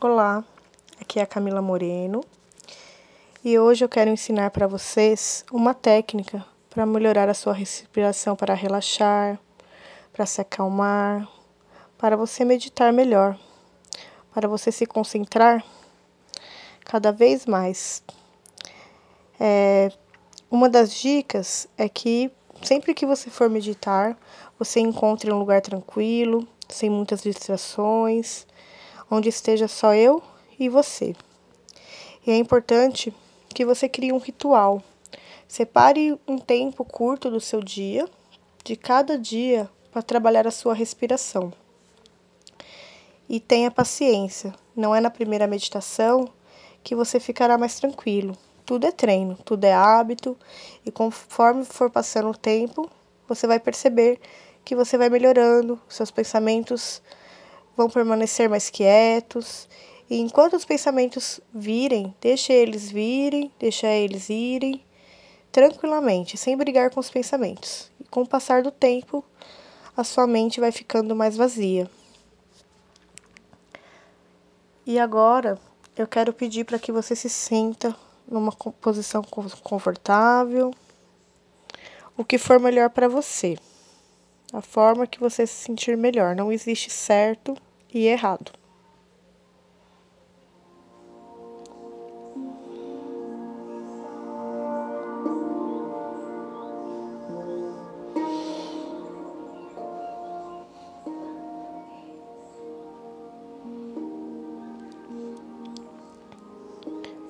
Olá, aqui é a Camila Moreno e hoje eu quero ensinar para vocês uma técnica para melhorar a sua respiração, para relaxar, para se acalmar, para você meditar melhor, para você se concentrar cada vez mais. É, uma das dicas é que sempre que você for meditar, você encontre um lugar tranquilo, sem muitas distrações onde esteja só eu e você. E é importante que você crie um ritual. Separe um tempo curto do seu dia, de cada dia, para trabalhar a sua respiração. E tenha paciência, não é na primeira meditação que você ficará mais tranquilo. Tudo é treino, tudo é hábito, e conforme for passando o tempo, você vai perceber que você vai melhorando, seus pensamentos vão permanecer mais quietos. E enquanto os pensamentos virem, deixe eles virem, deixa eles irem tranquilamente, sem brigar com os pensamentos. E com o passar do tempo, a sua mente vai ficando mais vazia. E agora eu quero pedir para que você se sinta numa posição confortável, o que for melhor para você. A forma que você se sentir melhor. Não existe certo e errado.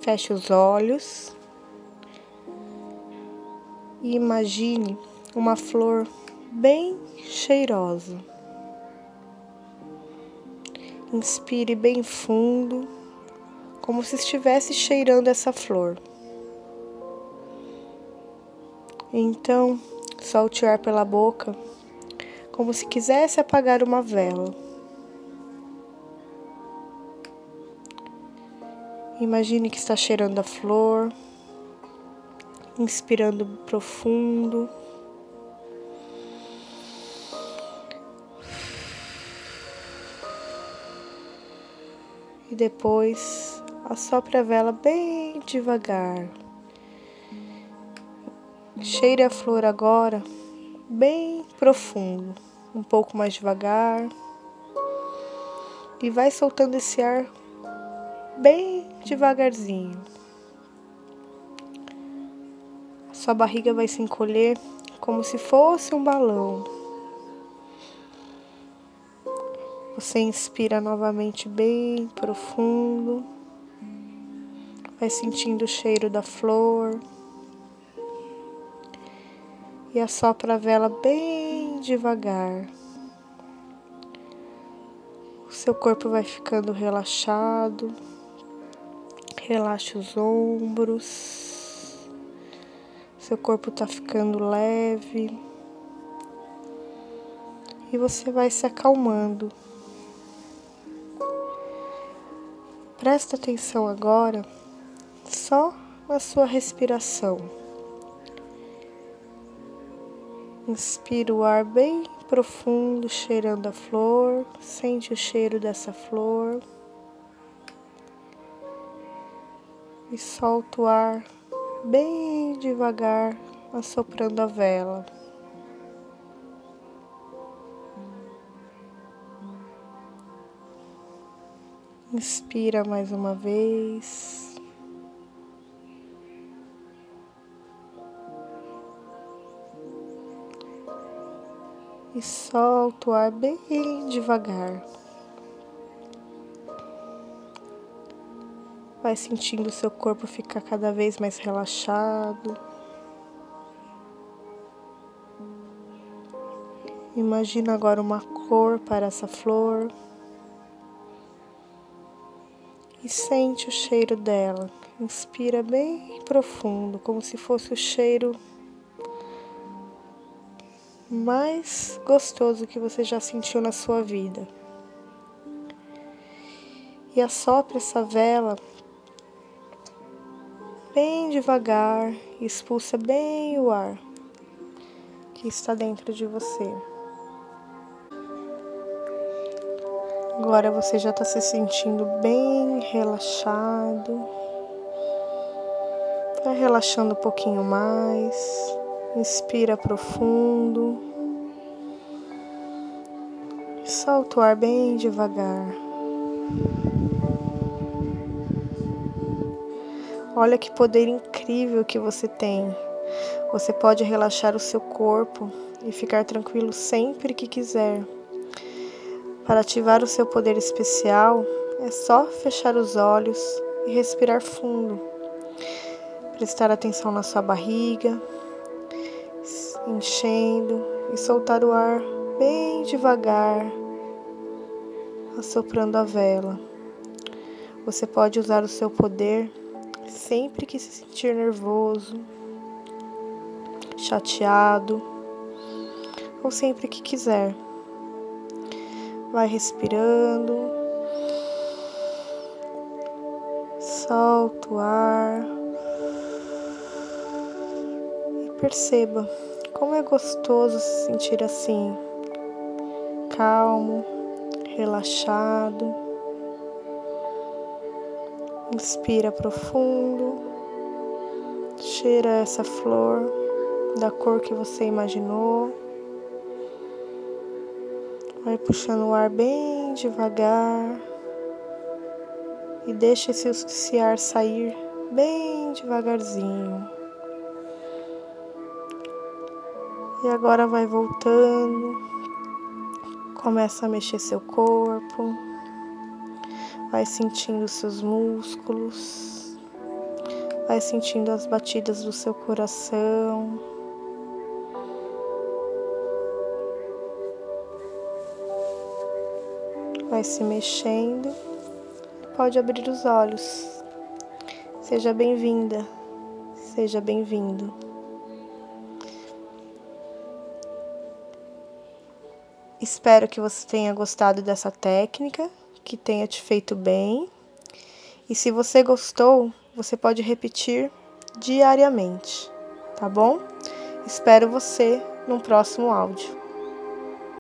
Feche os olhos e imagine uma flor bem cheirosa. Inspire bem fundo, como se estivesse cheirando essa flor. Então, solte o ar pela boca, como se quisesse apagar uma vela. Imagine que está cheirando a flor, inspirando profundo. Depois assopre a vela bem devagar. Cheire a flor agora bem profundo, um pouco mais devagar. E vai soltando esse ar bem devagarzinho. Sua barriga vai se encolher como se fosse um balão. Você inspira novamente bem profundo, vai sentindo o cheiro da flor. E assopra a vela bem devagar. O seu corpo vai ficando relaxado, relaxa os ombros, seu corpo está ficando leve. E você vai se acalmando. Presta atenção agora só na sua respiração. Inspira o ar bem profundo, cheirando a flor, sente o cheiro dessa flor. E solta o ar bem devagar, assoprando a vela. Inspira mais uma vez. E solta o ar bem devagar. Vai sentindo o seu corpo ficar cada vez mais relaxado. Imagina agora uma cor para essa flor e sente o cheiro dela. Inspira bem profundo, como se fosse o cheiro mais gostoso que você já sentiu na sua vida. E assopra essa vela bem devagar expulsa bem o ar que está dentro de você. Agora você já está se sentindo bem relaxado. Vai relaxando um pouquinho mais. Inspira profundo. Solta o ar bem devagar. Olha que poder incrível que você tem. Você pode relaxar o seu corpo e ficar tranquilo sempre que quiser. Para ativar o seu poder especial, é só fechar os olhos e respirar fundo. Prestar atenção na sua barriga, enchendo e soltar o ar bem devagar, assoprando a vela. Você pode usar o seu poder sempre que se sentir nervoso, chateado ou sempre que quiser. Vai respirando, solta o ar e perceba como é gostoso se sentir assim, calmo, relaxado. Inspira profundo, cheira essa flor da cor que você imaginou. Vai puxando o ar bem devagar e deixa esse ar sair bem devagarzinho. E agora vai voltando, começa a mexer seu corpo, vai sentindo seus músculos, vai sentindo as batidas do seu coração. Vai se mexendo. Pode abrir os olhos. Seja bem-vinda, seja bem-vindo. Espero que você tenha gostado dessa técnica, que tenha te feito bem. E se você gostou, você pode repetir diariamente, tá bom? Espero você no próximo áudio.